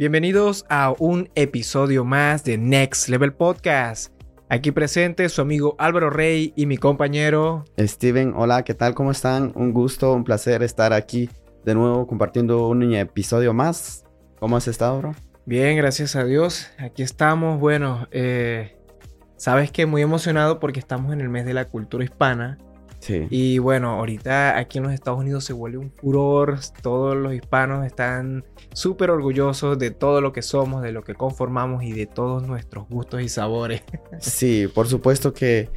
Bienvenidos a un episodio más de Next Level Podcast. Aquí presente su amigo Álvaro Rey y mi compañero Steven. Hola, ¿qué tal? ¿Cómo están? Un gusto, un placer estar aquí de nuevo compartiendo un episodio más. ¿Cómo has estado, bro? Bien, gracias a Dios. Aquí estamos. Bueno, eh, sabes que muy emocionado porque estamos en el mes de la cultura hispana. Sí. Y bueno, ahorita aquí en los Estados Unidos se vuelve un furor. Todos los hispanos están súper orgullosos de todo lo que somos, de lo que conformamos y de todos nuestros gustos y sabores. Sí, por supuesto que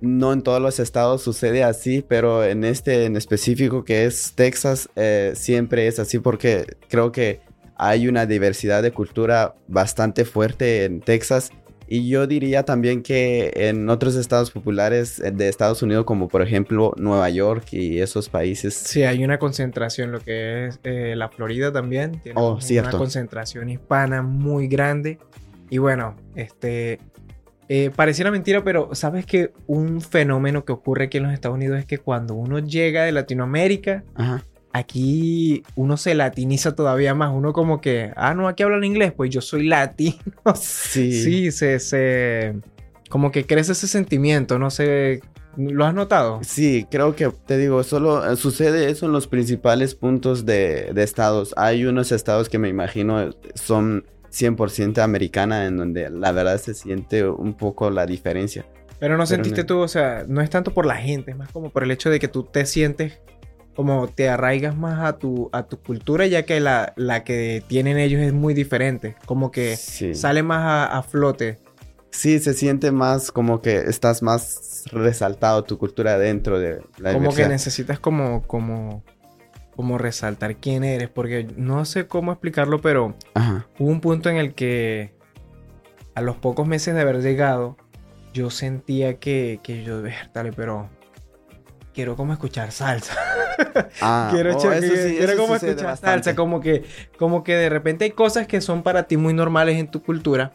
no en todos los estados sucede así, pero en este en específico que es Texas, eh, siempre es así porque creo que hay una diversidad de cultura bastante fuerte en Texas. Y yo diría también que en otros estados populares eh, de Estados Unidos, como por ejemplo Nueva York y esos países. Sí, hay una concentración, lo que es eh, la Florida también. Tiene Oh, una cierto. concentración hispana muy grande. Y bueno, este. eh, pareciera mentira, pero sabes que un fenómeno que ocurre aquí en los Estados Unidos es que cuando uno llega de Latinoamérica, Ajá. Aquí uno se latiniza todavía más. Uno como que, ah, no, aquí hablan inglés, pues yo soy latino. Sí. Sí, se, se. Como que crece ese sentimiento, no sé. ¿Lo has notado? Sí, creo que te digo, solo eh, sucede eso en los principales puntos de, de estados. Hay unos estados que me imagino son 100% americana, en donde la verdad se siente un poco la diferencia. Pero no Pero sentiste no- tú, o sea, no es tanto por la gente, es más como por el hecho de que tú te sientes como te arraigas más a tu, a tu cultura, ya que la, la que tienen ellos es muy diferente. Como que Sí. sale más a, a flote. Sí, se siente más como que estás más resaltado tu cultura dentro de la Como que necesitas como, como, como resaltar quién eres. Porque no sé cómo explicarlo, pero Ajá. hubo un punto en el que a los pocos meses de haber llegado, yo sentía que, que yo, dale, pero quiero como escuchar salsa. Ah, quiero oh, sí, quiero como escuchar bastante. salsa, como que, como que de repente hay cosas que son para ti muy normales en tu cultura,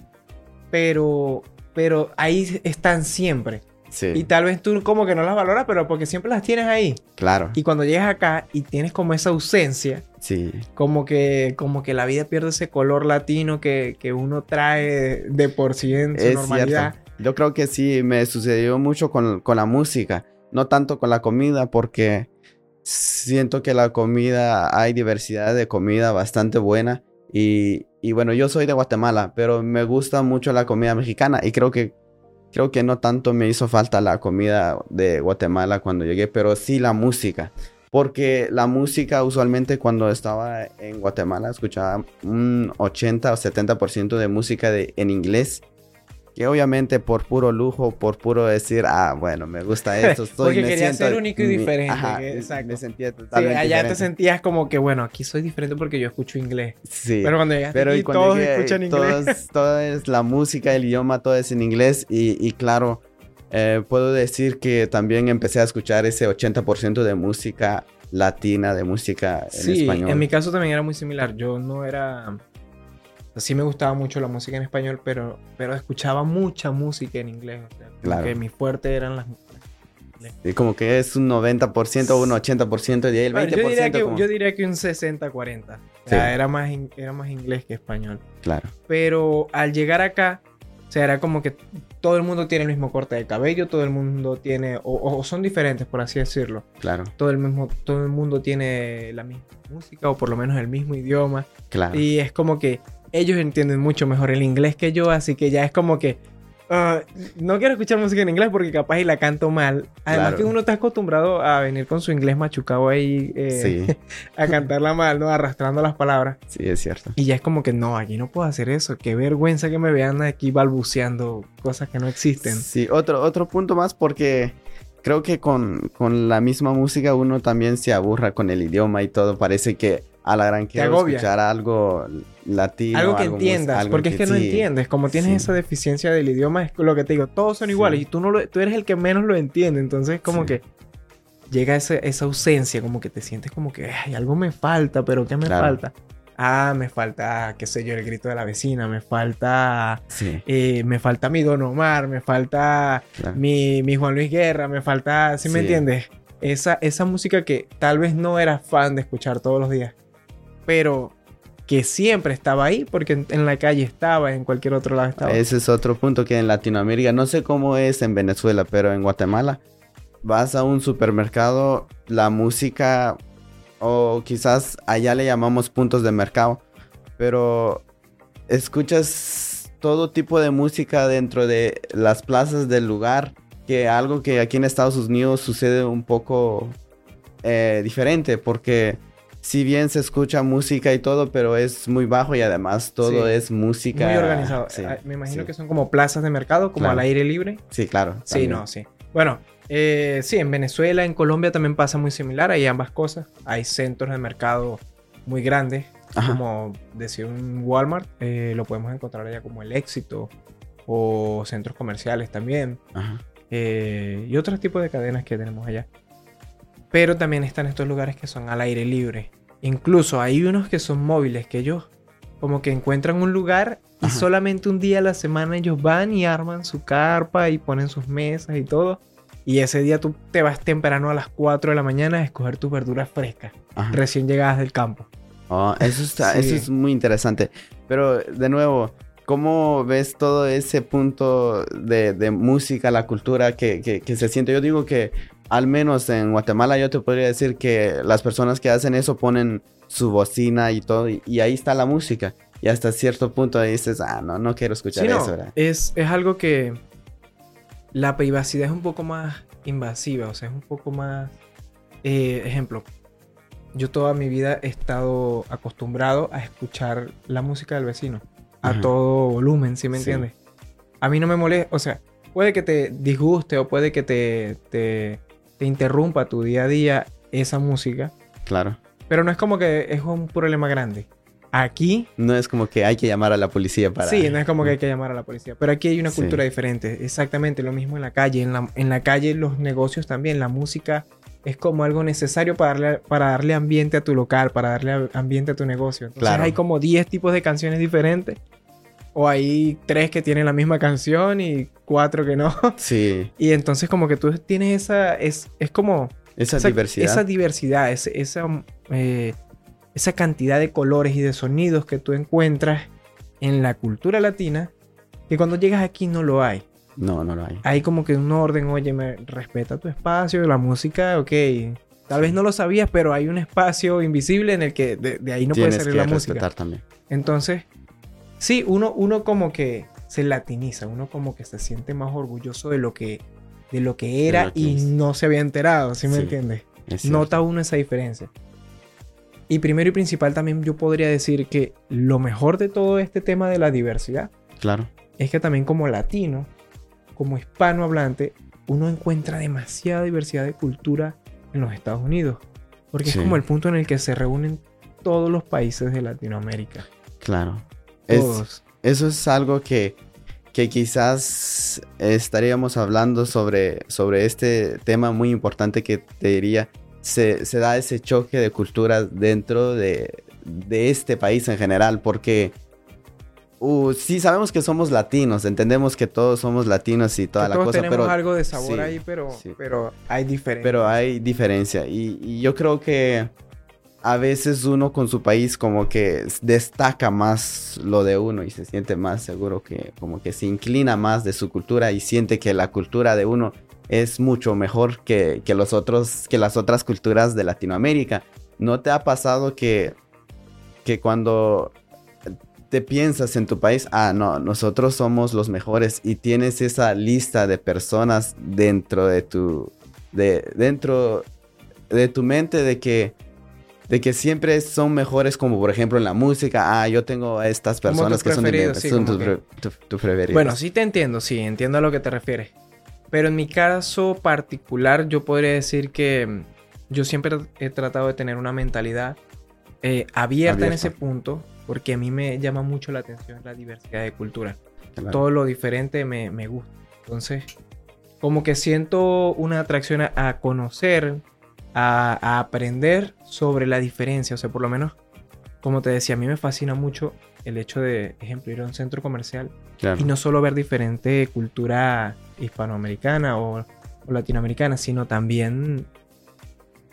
pero, pero ahí están siempre. Sí, Y tal vez tú como que no las valoras, pero porque siempre las tienes ahí. claro. Y cuando llegas acá y tienes como esa ausencia, Sí, como que, como que la vida pierde ese color latino que, que uno trae de por sí en su es normalidad. cierto. Yo creo que sí, me sucedió mucho con, con la música, no tanto con la comida, porque siento que la comida, hay diversidad de comida bastante buena. Y, bueno, yo soy de Guatemala, pero me gusta mucho la comida mexicana y creo que, creo que no tanto me hizo falta la comida de Guatemala cuando llegué, pero sí la música. Porque la música usualmente cuando estaba en Guatemala escuchaba un 80 o 70% de música de, en inglés. Que obviamente por puro lujo, por puro decir, ah, bueno, me gusta esto. Soy, Porque me quería siento ser único y mi- diferente, Ajá, que- exacto. me sentía Sí, totalmente allá te sentías como que, bueno, aquí soy diferente porque yo escucho inglés. Sí. Pero cuando llegaste Pero aquí, y cuando todos llegué, escuchan inglés. todo es- todo es la música, el idioma, todo es en inglés. Y, y claro, eh, puedo decir que también empecé a escuchar ese 80% de música latina, de música en Sí, español. en mi caso también era muy similar. Yo no era... Sí me gustaba mucho la música en español, pero, pero escuchaba mucha música en inglés. O sea, Claro. que mi fuerte eran las... Y como que es un 90% o un 80% y el 20% Bueno, yo, diría que, como- yo diría que un 60-40. O sea, Sí. era, más, in- era más inglés que español. Claro, Pero al llegar acá, o sea, era como que todo el mundo tiene el mismo corte de cabello, todo el mundo tiene... O, o son diferentes, por así decirlo. claro, Todo el, mismo, todo el mundo tiene la misma música o por lo menos el mismo idioma. claro. Y es como que ellos entienden mucho mejor el inglés que yo, así que ya es como que ah, no quiero escuchar música en inglés porque capaz y la canto mal. Además Claro. que uno está acostumbrado a venir con su inglés machucado ahí eh, Sí, a cantarla mal, ¿no? Arrastrando las palabras. sí, es cierto. Y ya es como que no, aquí no puedo hacer eso. Qué vergüenza que me vean aquí balbuceando cosas que no existen. Sí, otro, otro punto más porque creo que con, con la misma música uno también se aburra con el idioma y todo. Parece que a la gran quiero escuchar algo latino. algo que entiendas, algo porque es que no entiendes, como tienes sí. esa deficiencia del idioma, es lo que te digo, todos son Sí. iguales y tú no lo- tú eres el que menos lo entiende, entonces como que llega ese- esa ausencia, como que te sientes como que "Ay, algo me falta, pero ¿qué me Claro. falta? Ah, me falta, qué sé yo, el grito de la vecina, me falta, Sí, eh, me falta mi Don Omar, me falta claro. mi, mi Juan Luis Guerra, me falta, ¿sí, me entiendes? Esa, esa música que tal vez no era fan de escuchar todos los días, pero que siempre estaba ahí, porque en, la calle estaba, en cualquier otro lado estaba. Ese es otro punto que en Latinoamérica, no sé cómo es en Venezuela, pero en Guatemala vas a un supermercado, la música, o quizás allá le llamamos puntos de mercado, pero escuchas todo tipo de música dentro de las plazas del lugar, que algo que aquí en Estados Unidos sucede un poco eh, diferente, porque si bien se escucha música y todo, pero es muy bajo y además todo Sí. es música. Muy organizado. Sí, Ah, Me imagino sí. que son como plazas de mercado, como Claro. al aire libre. Sí, claro. Sí, también. no, sí. Bueno, eh, sí, en Venezuela, en Colombia también pasa muy similar. Hay ambas cosas. Hay centros de mercado muy grandes, Ajá. como decir un Walmart. eh, lo podemos encontrar allá como el Éxito o centros comerciales también. Ajá. eh, y otros tipos de cadenas que tenemos allá. Pero también están estos lugares que son al aire libre. Incluso hay unos que son móviles, que ellos como que encuentran un lugar y Ajá. solamente un día a la semana ellos van y arman su carpa y ponen sus mesas y todo. Y ese día tú te vas temprano a las 4 de la mañana a escoger tus verduras frescas, Ajá. recién llegadas del campo. Oh, eso, está, Sí. eso es muy interesante. Pero de nuevo, ¿cómo ves todo ese punto de, de música, la cultura que, que- que se siente? Yo digo que al menos en Guatemala yo te podría decir que las personas que hacen eso ponen su bocina y todo y, y ahí está la música. Y hasta cierto punto dices, ah, no, no quiero escuchar Sí, no, eso, ¿verdad? es, es algo que la privacidad es un poco más invasiva, o sea, es un poco más... eh, ejemplo, yo toda mi vida he estado acostumbrado a escuchar la música del vecino a Ajá. todo volumen, ¿sí me Sí. entiendes? A mí no me molesta, o sea, puede que te disguste o puede que te, te, te interrumpa tu día a día esa música, Claro. pero no es como que es un problema grande. Aquí No es como que hay que llamar a la policía para... Sí, no es como que hay que llamar a la policía. Pero aquí hay una Sí. cultura diferente. Exactamente lo mismo en la calle. En la, en la calle los negocios también. La música es como algo necesario para darle, para darle ambiente a tu local, para darle ambiente a tu negocio. Entonces Claro. hay como 10 tipos de canciones diferentes. O hay tres que tienen la misma canción y cuatro que no. Sí, Y entonces como que tú tienes esa... Es, es como... esa, esa diversidad. Esa diversidad, ese- esa, eh, esa cantidad de colores y de sonidos que tú encuentras en la cultura latina, que cuando llegas aquí no lo hay. No, no lo hay. Hay como que un orden, oye, me respeta tu espacio, la música, ok. Tal vez no lo sabías, pero hay un espacio invisible en el que de, de ahí no puede Tienes salir que la música. respetar también. Entonces, sí, uno, uno como que se latiniza, uno como que se siente más orgulloso de lo que, de lo que era lo que y es. no se había enterado, ¿sí me Sí. entiendes? Nota uno esa diferencia. Y primero y principal también yo podría decir que lo mejor de todo este tema de la diversidad Claro. es que también como latino, como hispanohablante, uno encuentra demasiada diversidad de cultura en los Estados Unidos. Porque Sí. es como el punto en el que se reúnen todos los países de Latinoamérica. Claro. Es- eso es algo que, que quizás estaríamos hablando sobre, sobre este tema muy importante que te diría, se, se da ese choque de culturas dentro de, de este país en general, porque uh, sí sabemos que somos latinos, entendemos que todos somos latinos y toda Que la todos cosa, tenemos pero, algo de sabor sí, ahí, pero, sí. pero hay diferencias. pero hay diferencia. Y, y yo creo que a veces uno con su país como que destaca más lo de uno y se siente más seguro que como que se inclina más de su cultura y siente que la cultura de uno es mucho mejor que, que los otros que las otras culturas de Latinoamérica. ¿No te ha pasado que que cuando te piensas en tu país, ah, no, nosotros somos los mejores y tienes esa lista de personas dentro de tu de dentro de tu mente de que de que siempre son mejores como por ejemplo en la música, ah, yo tengo a estas personas que son, de sí, son tus, que- tu- tu preferidos. Bueno, sí te entiendo, sí, entiendo a lo que te refieres. Pero en mi caso particular, yo podría decir que mm, yo siempre he tratado de tener una mentalidad eh, abierta, en Abierta. ese punto, porque a mí me llama mucho la atención la diversidad de cultura. Claro. Todo lo diferente me, me gusta. Entonces, como que siento una atracción a, a conocer, a, a aprender sobre la diferencia. O sea, por lo menos, como te decía, a mí me fascina mucho el hecho de, ejemplo, ir a un centro comercial Claro. y no solo ver diferente cultura hispanoamericana o, o latinoamericana, sino también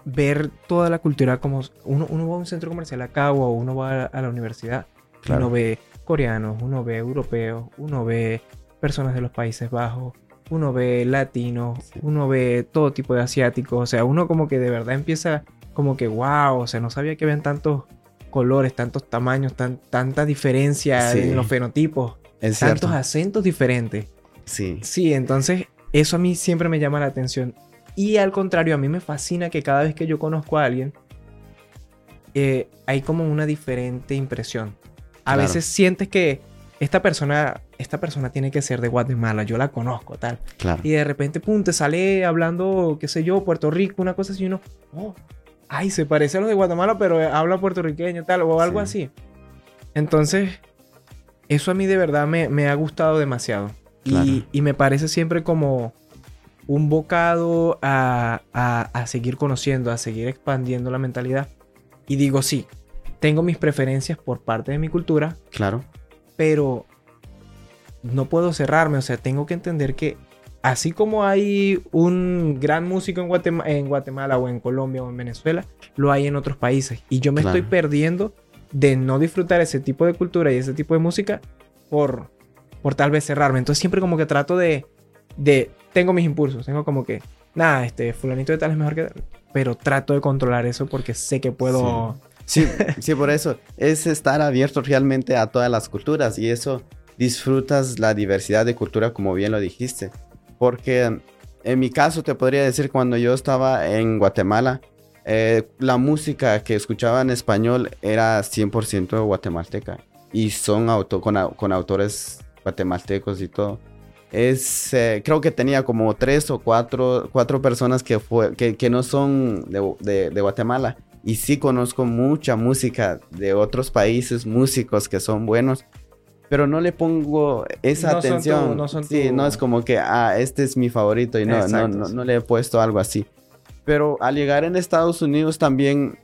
ver toda la cultura como uno, uno va a un centro comercial acá o uno va a, la universidad. Uno ve coreanos, uno ve europeos, uno ve personas de los Países Bajos, uno ve latinos, uno ve todo tipo de asiáticos. O sea, uno como que de verdad empieza como que, wow, o sea, no sabía que habían tantos colores, tantos tamaños, tan, tanta diferencia en los fenotipos, tantos acentos diferentes. Sí. Sí, entonces eso a mí siempre me llama la atención. Y al contrario, a mí me fascina que cada vez que yo conozco a alguien, eh, hay como una diferente impresión. A veces sientes que esta persona, esta persona tiene que ser de Guatemala, yo la conozco, tal. Y de repente, pum, te sale hablando, qué sé yo, Puerto Rico, una cosa así, y uno, oh, ay, se parece a los de Guatemala, pero habla puertorriqueño, tal, o algo así. Entonces, eso a mí de verdad me, ha gustado demasiado. Y, y, me parece siempre como un bocado a, a, seguir conociendo, a seguir expandiendo la mentalidad. Y digo, sí, tengo mis preferencias por parte de mi cultura. Claro. Pero no puedo cerrarme, o sea, tengo que entender que así como hay un gran músico en, Guatemala, en Guatemala o en Colombia o en Venezuela, lo hay en otros países. Y yo me estoy perdiendo de no disfrutar ese tipo de cultura y ese tipo de música por, por tal vez cerrarme. Entonces siempre como que trato de, de tengo mis impulsos, tengo como que, nada, este, fulanito de tal es mejor que pero trato de controlar eso porque sé que puedo... Sí. sí, por eso es estar abierto realmente a todas las culturas y eso disfrutas la diversidad de cultura como bien lo dijiste. Porque en mi caso te podría decir cuando yo estaba en Guatemala, eh, la música que escuchaba en español era 100% guatemalteca y son auto, con, con autores guatemaltecos y todo es, eh, creo que tenía como tres o cuatro, cuatro personas que, fue, que, que no son de, de, Guatemala. Y sí conozco mucha música de otros países, músicos que son buenos, pero no le pongo esa atención. no son sí, no es como que, ah, este es mi favorito y no, no, no, no, le he puesto algo así. Pero al llegar en Estados Unidos también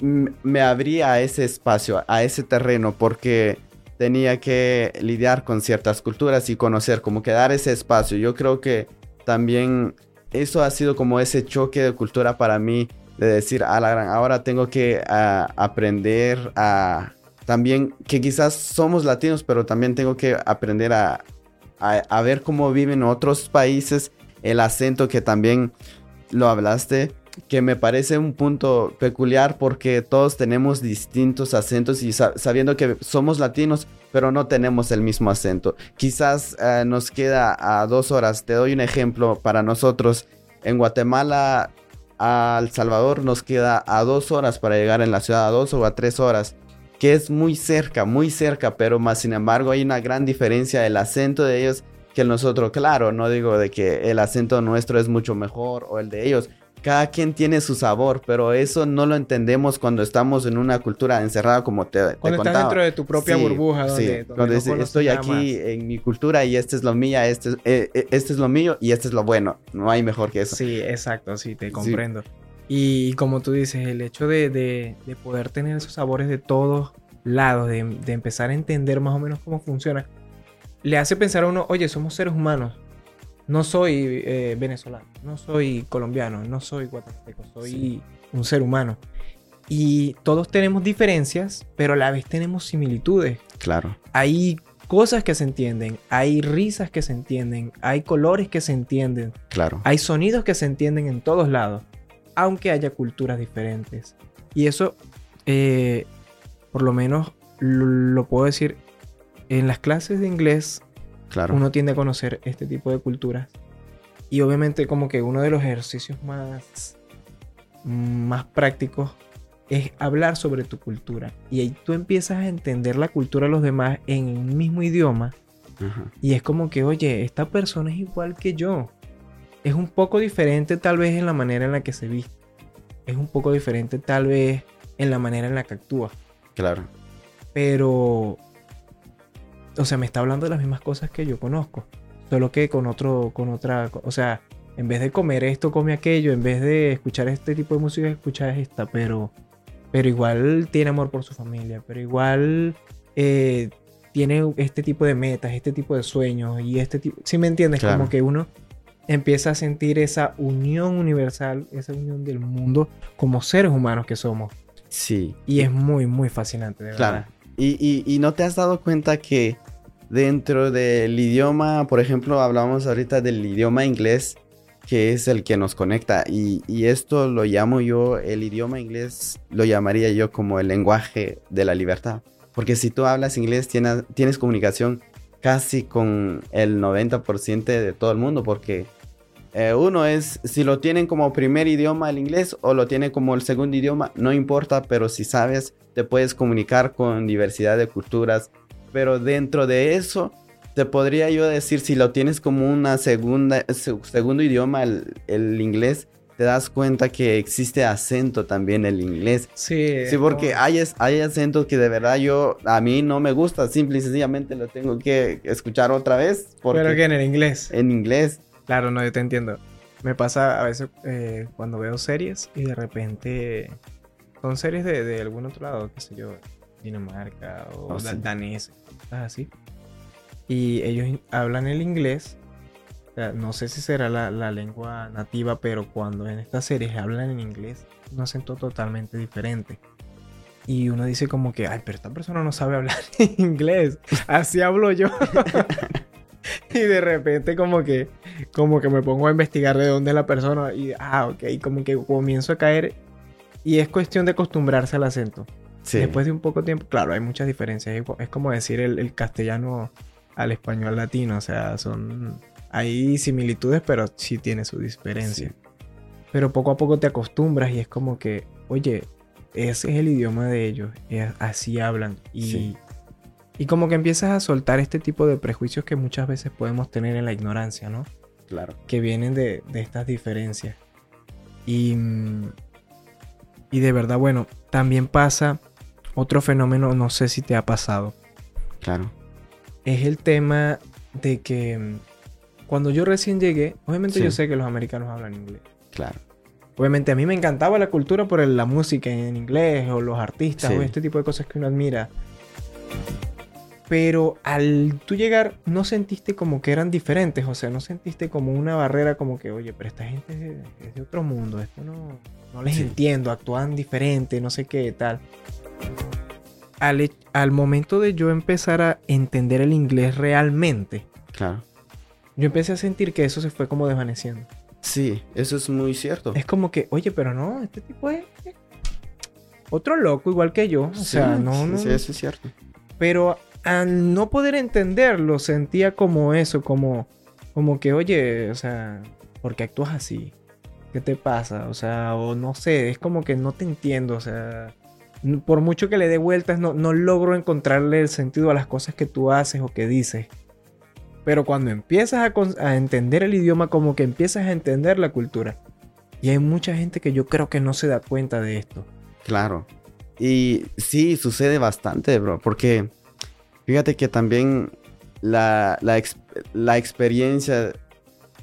me abría a ese espacio, a ese terreno, porque tenía que lidiar con ciertas culturas y conocer, como que dar ese espacio. Yo creo que también eso ha sido como ese choque de cultura para mí, de decir, a la gran, ahora tengo que aprender a también, que quizás somos latinos, pero también tengo que aprender a, a ver cómo viven otros países, el acento que también lo hablaste que me parece un punto peculiar porque todos tenemos distintos acentos y sabiendo que somos latinos, pero no tenemos el mismo acento. Quizás eh, nos queda a dos horas. Te doy un ejemplo para nosotros. En Guatemala a El Salvador nos queda a dos horas para llegar en la ciudad, a dos o a tres horas, que es muy cerca, muy cerca, pero más sin embargo hay una gran diferencia del acento de ellos que el nosotros. Claro, no digo de que el acento nuestro es mucho mejor o el de ellos, cada quien tiene su sabor, pero eso no lo entendemos cuando estamos en una cultura encerrada como te, cuando estás dentro de tu propia burbuja, donde, sí. estoy aquí en mi cultura y esta es lo mía, este, eh, eh, este, es lo mío y este es lo bueno. No hay mejor que eso. Sí, exacto, sí, te comprendo. Y como tú dices, el hecho de, de, poder tener esos sabores de todos lados, de, de empezar a entender más o menos cómo funciona, le hace pensar a uno, oye, somos seres humanos no soy eh, venezolano, no soy colombiano, no soy guatemalteco, soy un ser humano. Y todos tenemos diferencias, pero a la vez tenemos similitudes. Claro. Hay cosas que se entienden, hay risas que se entienden, hay colores que se entienden. Claro. Hay sonidos que se entienden en todos lados, aunque haya culturas diferentes. Y eso, eh, por lo menos, lo puedo decir, en las clases de inglés uno tiende a conocer este tipo de culturas. Y obviamente como que uno de los ejercicios más, más prácticos es hablar sobre tu cultura. Y ahí tú empiezas a entender la cultura de los demás en un mismo idioma. Y es como que, oye, esta persona es igual que yo. Es un poco diferente tal vez en la manera en la que se viste. Es un poco diferente tal vez en la manera en la que actúa. Claro. Pero o sea, me está hablando de las mismas cosas que yo conozco, solo que con otro, con otra, o sea, en vez de comer esto, come aquello, en vez de escuchar este tipo de música, escuchar esta, pero, pero igual tiene amor por su familia, pero igual eh, tiene este tipo de metas, este tipo de sueños y este tipo, si me entiendes, como que uno empieza a sentir esa unión universal, esa unión del mundo como seres humanos que somos. Sí. Y es muy, muy fascinante, de Claro. Y, no te has dado cuenta que dentro del idioma, por ejemplo, hablamos ahorita del idioma inglés, que es el que nos conecta. Y, y esto lo llamo yo, el idioma inglés, lo llamaría yo como el lenguaje de la libertad. Porque si tú hablas inglés, tienes, tienes comunicación casi con el 90% de todo el mundo, porque eh, uno es, si lo tienen como primer idioma el inglés o lo tienen como el segundo idioma, no importa, pero si sabes, te puedes comunicar con diversidad de culturas. Pero dentro de eso, te podría yo decir, si lo tienes como una segunda, se- segundo idioma, el, el inglés, te das cuenta que existe acento también el inglés. Sí, Sí, porque hay, hay acentos que de verdad yo, a mí no me gusta, simple y sencillamente lo tengo que escuchar otra vez. Porque Pero que en el inglés. en inglés. Claro, no, yo te entiendo. Me pasa a veces eh, cuando veo series y de repente son series de, de algún otro lado, qué sé yo, Dinamarca o Oh, sí. danés, cosas así. Y ellos hablan el inglés. o sea, no sé si será la, la lengua nativa, pero cuando en estas series hablan en inglés, un acento totalmente diferente. Y uno dice como que, ay, pero esta persona no sabe hablar inglés. Así hablo yo. y de repente como que, como que me pongo a investigar de dónde es la persona y, ah, ok, como que comienzo a caer. Y es cuestión de acostumbrarse al acento. Sí. Después de un poco tiempo, claro, hay muchas diferencias. Es, como decir el, el castellano al español latino. O sea, son. Hay similitudes, pero sí tiene su diferencia. Sí. Pero poco a poco te acostumbras y es como que, oye, ese es el idioma de ellos. es- así hablan. Y, Sí. Y como que empiezas a soltar este tipo de prejuicios que muchas veces podemos tener en la ignorancia, ¿no? Claro. que vienen de, de estas diferencias. Y, y de verdad, bueno, también pasa otro fenómeno, no sé si te ha pasado, Claro. es el tema de que mm, cuando yo recién llegué, obviamente Sí. yo sé que los americanos hablan inglés. Claro. Obviamente a mí me encantaba la cultura por la música en inglés o los artistas Sí. o este tipo de cosas que uno admira. Pero al tú llegar no sentiste como que eran diferentes, o sea, no sentiste como una barrera como que, oye, pero esta gente es de, es de otro mundo, esto no, no les Sí. entiendo, actúan diferente, no sé qué tal. Al, al momento de yo empezar a entender el inglés realmente, Claro. yo empecé a sentir que eso se fue como desvaneciendo. Sí, eso es muy cierto. Es como que, oye, pero no, este tipo es otro loco igual que yo. O Sí, sea, no, no. sí, eso es cierto. Pero al no poder entenderlo, sentía como eso, como, como que, oye, o sea, ¿por qué actúas así? ¿Qué te pasa? O sea, o no sé, es como que no te entiendo, o sea, por mucho que le dé vueltas, no, no logro encontrarle el sentido a las cosas que tú haces o que dices. Pero cuando empiezas a, a entender el idioma, como que empiezas a entender la cultura. Y hay mucha gente que yo creo que no se da cuenta de esto. Claro. Y sí, sucede bastante, bro, porque fíjate que también la, la, la experiencia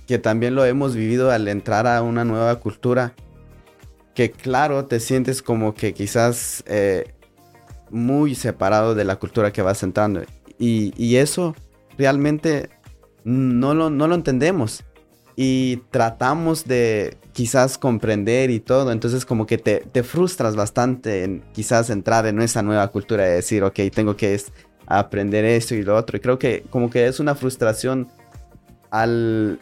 que también lo hemos vivido al entrar a una nueva cultura, que claro, te sientes como que quizás eh, muy separado de la cultura que vas entrando. Y, y eso realmente no lo, no lo entendemos. Y tratamos de quizás comprender y todo. Entonces como que te, te frustras bastante en quizás entrar en esa nueva cultura de decir, ok, tengo que es- aprender esto y lo otro. Y creo que como que es una frustración al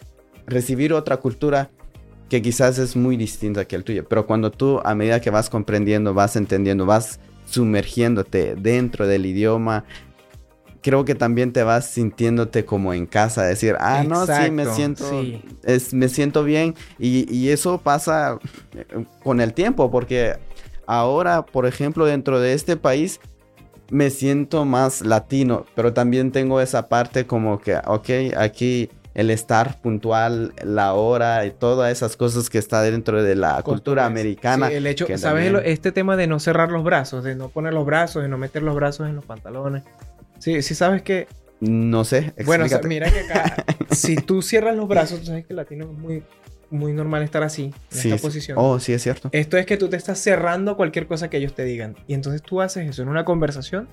recibir otra cultura que quizás es muy distinta que el tuyo. Pero cuando tú a medida que vas comprendiendo, vas entendiendo, vas sumergiéndote dentro del idioma, creo que también te vas sintiéndote como en casa, decir, ah, no, sí, me siento, sí. es, me siento bien. Y, y eso pasa eh, con el tiempo, porque ahora, por ejemplo, dentro de este país, me siento más latino, pero también tengo esa parte como que, ok, aquí el estar puntual, la hora y todas esas cosas que está dentro de la cultura americana. Sí, el hecho, que ¿sabes? también- Este tema de no cerrar los brazos, de no poner los brazos, de no meter los brazos en los pantalones. Sí, sí sabes que... No sé, Bueno, o sea, explícate. mira que acá, si tú cierras los brazos, tú sabes que el latino es muy, muy normal estar así, en Sí, esta sí. posición. Oh, sí, es cierto. Esto es que tú te estás cerrando cualquier cosa que ellos te digan. Y entonces tú haces eso en una conversación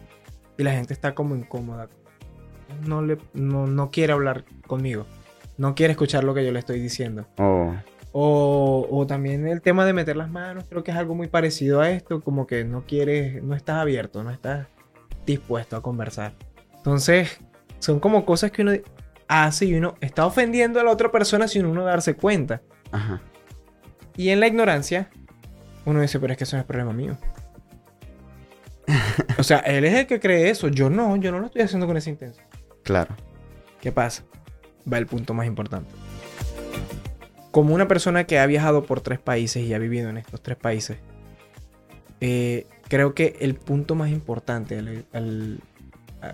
y la gente está como incómoda. No, le, no, no quiere hablar conmigo. No quiere escuchar lo que yo le estoy diciendo. Oh, O, o también el tema de meter las manos, creo que es algo muy parecido a esto, como que no quieres, no estás abierto, no estás dispuesto a conversar. Entonces, son como cosas que uno hace y uno está ofendiendo a la otra persona sin uno darse cuenta. ajá. Y en la ignorancia, uno dice, pero es que eso no es problema mío. o sea, él es el que cree eso, yo no, yo no lo estoy haciendo con esa intención. Claro. ¿Qué pasa? Va el punto más importante. Como una persona que ha viajado por tres países y ha vivido en estos tres países, eh, creo que el punto más importante, el- el- a-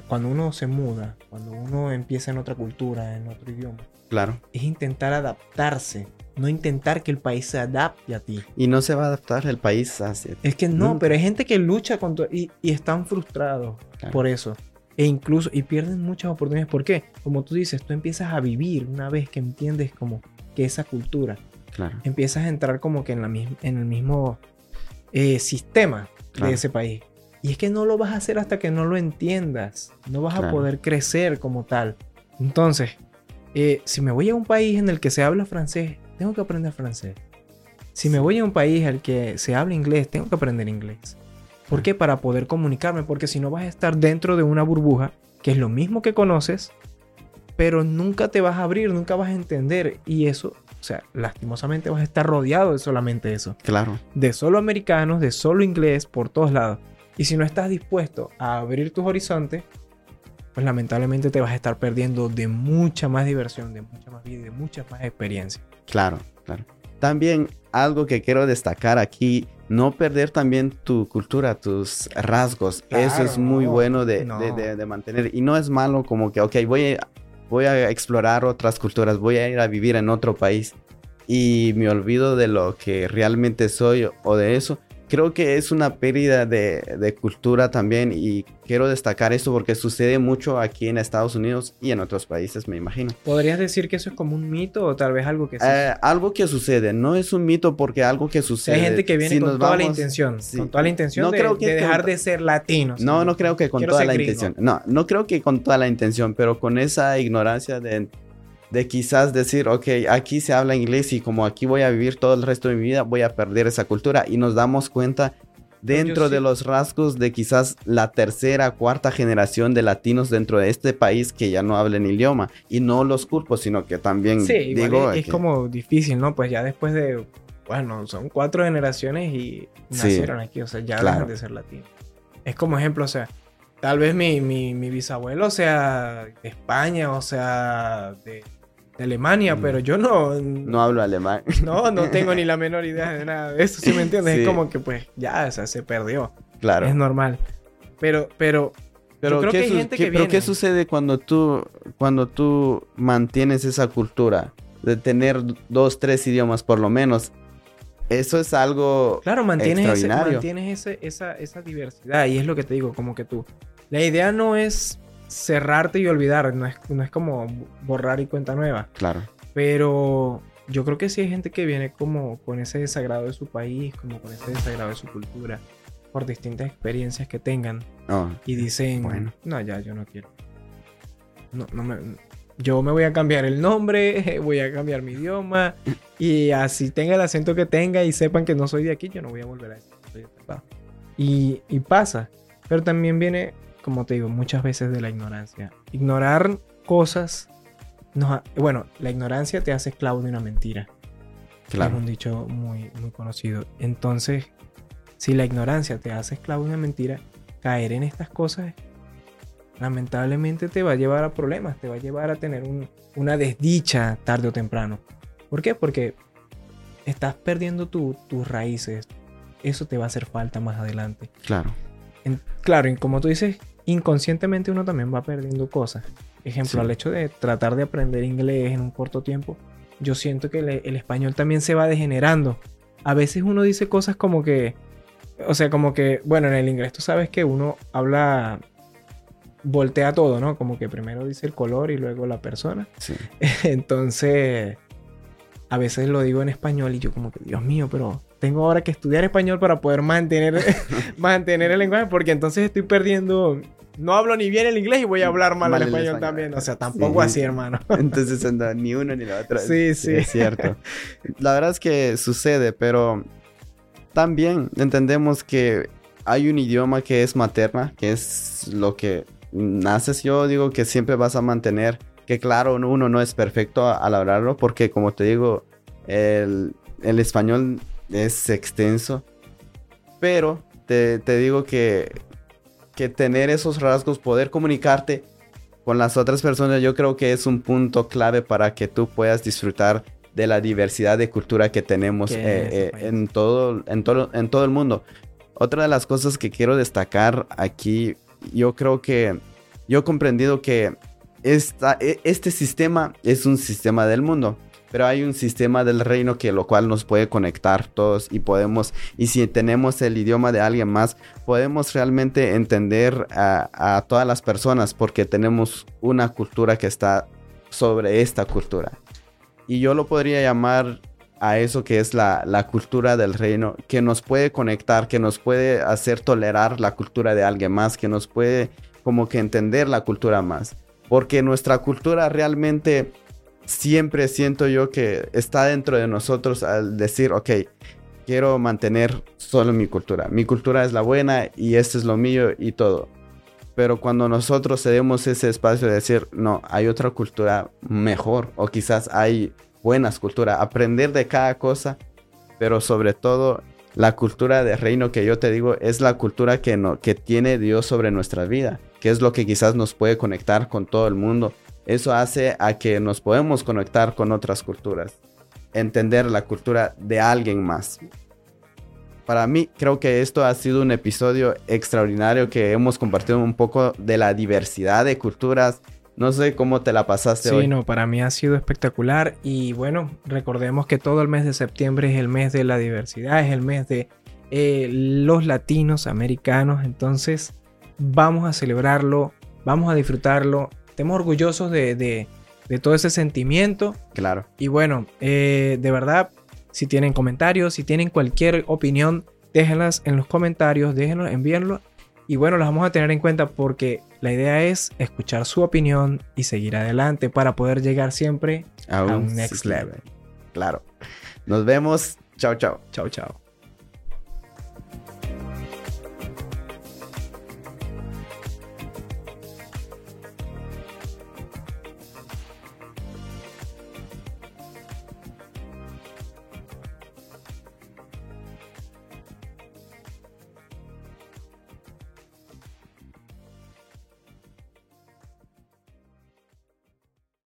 cuando uno se muda, cuando uno empieza en otra cultura, en otro idioma, Claro. es intentar adaptarse, no intentar que el país se adapte a ti. Y no se va a adaptar el país hacia Es que no, Nunca. pero hay gente que lucha con todo y, y están frustrados Claro. por eso. E incluso, y pierden muchas oportunidades. ¿Por qué? Como tú dices, tú empiezas a vivir una vez que entiendes como que esa cultura, Claro. empiezas a entrar como que en, la en el mismo eh, sistema Claro. de ese país. Y es que no lo vas a hacer hasta que no lo entiendas. No vas a poder crecer como tal. Entonces, eh, si me voy a un país en el que se habla francés, tengo que aprender francés. Si me voy a un país al que se habla inglés, tengo que aprender inglés. ¿Por qué? Para poder comunicarme, porque si no vas a estar dentro de una burbuja, que es lo mismo que conoces, pero nunca te vas a abrir, nunca vas a entender. Y eso, o sea, lastimosamente vas a estar rodeado de solamente eso. Claro. De solo americanos, de solo inglés, por todos lados. Y si no estás dispuesto a abrir tus horizontes, pues lamentablemente te vas a estar perdiendo de mucha más diversión, de mucha más vida, y de mucha más experiencia. Claro, claro. También algo que quiero destacar aquí, no perder también tu cultura, tus rasgos. Eso es muy no, bueno de, no. de- de- de mantener. Y no es malo como que, ok, voy a, voy a explorar otras culturas, voy a ir a vivir en otro país y me olvido de lo que realmente soy o de eso. Creo que es una pérdida de, de cultura también y quiero destacar esto porque sucede mucho aquí en Estados Unidos y en otros países, me imagino. ¿Podrías decir que eso es como un mito o tal vez algo que? Eh, algo que sucede, no es un mito porque algo que sucede. hay gente que viene si con toda la vamos- intención, sí. con toda la intención No de, creo que de con dejar de ser latino. No, no creo que con Quiero toda la gringo. intención. No, no creo que con toda la intención, pero con esa ignorancia de, de quizás decir, ok, aquí se habla inglés y como aquí voy a vivir todo el resto de mi vida, voy a perder esa cultura. Y nos damos cuenta dentro sí- de los rasgos de quizás la tercera, cuarta generación de latinos dentro de este país que ya no hablan idioma. Y no los culpo, sino que también Sí, digo... es, es que- como difícil, ¿no? Pues ya después de, bueno, son cuatro generaciones y Sí, nacieron aquí, o sea, ya claro. dejan de ser latinos. Es como ejemplo, o sea, tal vez mi, mi, mi bisabuelo sea de España, o sea, de, de Alemania, Mm. pero yo no, No hablo alemán. no, no tengo ni la menor idea de nada de eso, ¿sí me entiendes? Sí. Es como que pues ya, o sea, se perdió. claro. Es normal. Pero, pero, Pero, yo creo ¿qué, que hay gente qué- que pero ¿qué viene. sucede cuando tú, cuando tú mantienes esa cultura de tener dos, tres idiomas por lo menos? Eso es algo... Claro, mantienes, ese, mantienes ese- esa, esa diversidad y es lo que te digo, como que tú. La idea no es cerrarte y olvidar, no es, no es como borrar y cuenta nueva, Claro, pero yo creo que sí hay gente que viene como con ese desagrado de su país, como con ese desagrado de su cultura, por distintas experiencias que tengan Oh, y dicen, Bueno. no, ya, yo no quiero. No, no me, yo me voy a cambiar el nombre, voy a cambiar mi idioma y así tenga el acento que tenga y sepan que no soy de aquí, yo no voy a volver a lado. Y, y pasa, pero también viene, como te digo, muchas veces de la ignorancia. Ignorar cosas, nos ha- bueno, la ignorancia te hace esclavo de una mentira. Es claro. un dicho muy, muy conocido. Entonces, si la ignorancia te hace esclavo de una mentira, caer en estas cosas lamentablemente te va a llevar a problemas, te va a llevar a tener un- una desdicha tarde o temprano. ¿Por qué? Porque estás perdiendo tu- tus raíces. Eso te va a hacer falta más adelante. Claro, En- claro, y como tú dices, inconscientemente uno también va perdiendo cosas. Ejemplo, Sí. al hecho de tratar de aprender inglés en un corto tiempo, yo siento que el, el español también se va degenerando. A veces uno dice cosas como que, o sea, como que, bueno, en el inglés tú sabes que uno habla, voltea todo, ¿no? Como que primero dice el color y luego la persona. sí. Entonces, a veces lo digo en español y yo como que, Dios mío, pero tengo ahora que estudiar español para poder mantener, mantener el lenguaje, porque entonces estoy perdiendo no hablo ni bien el inglés y voy a hablar mal, Mal el el español, también. O sea, tampoco Sí. así, hermano. Entonces anda ni uno ni la otra. Sí, sí. Es cierto. La verdad es que sucede, pero también entendemos que hay un idioma que es materna, que es lo que naces. Yo digo que siempre vas a mantener, que claro, uno no es perfecto al hablarlo, porque como te digo, el, el español es extenso, pero te, te digo que, que tener esos rasgos, poder comunicarte con las otras personas, yo creo que es un punto clave para que tú puedas disfrutar de la diversidad de cultura que tenemos eh, es eh, en, todo, en, todo, en todo el mundo. Otra de las cosas que quiero destacar aquí, yo creo que yo he comprendido que esta, e- este sistema es un sistema del mundo, pero hay un sistema del reino que lo cual nos puede conectar todos y podemos, y si tenemos el idioma de alguien más, podemos realmente entender a, todas las personas porque tenemos una cultura que está sobre esta cultura. Y yo lo podría llamar a eso que es la, la cultura del reino, que nos puede conectar, que nos puede hacer tolerar la cultura de alguien más, que nos puede como que entender la cultura más. Porque nuestra cultura realmente siempre siento yo que está dentro de nosotros al decir, ok, quiero mantener solo mi cultura. Mi cultura es la buena y esto es lo mío y todo. Pero cuando nosotros cedemos ese espacio de decir, no, hay otra cultura mejor o quizás hay buenas culturas, aprender de cada cosa, pero sobre todo la cultura de reino que yo te digo es la cultura que, no, que tiene Dios sobre nuestra vida, que es lo que quizás nos puede conectar con todo el mundo. Eso hace a que nos podemos conectar con otras culturas, entender la cultura de alguien más. Para mí creo que esto ha sido un episodio extraordinario que hemos compartido un poco de la diversidad de culturas. No sé cómo te la pasaste Sí, hoy. no, para mí ha sido espectacular y bueno, recordemos que todo el mes de septiembre es el mes de la diversidad, es el mes de eh, los latinos americanos, entonces vamos a celebrarlo, vamos a disfrutarlo, estemos orgullosos de, de- de todo ese sentimiento Claro. y bueno, eh, de verdad, si tienen comentarios, si tienen cualquier opinión, déjenlas en los comentarios, déjenlo, envíenlo. Y bueno, las vamos a tener en cuenta porque la idea es escuchar su opinión y seguir adelante para poder llegar siempre A un next level. Claro. Nos vemos. Chao, chao. Chao, chao.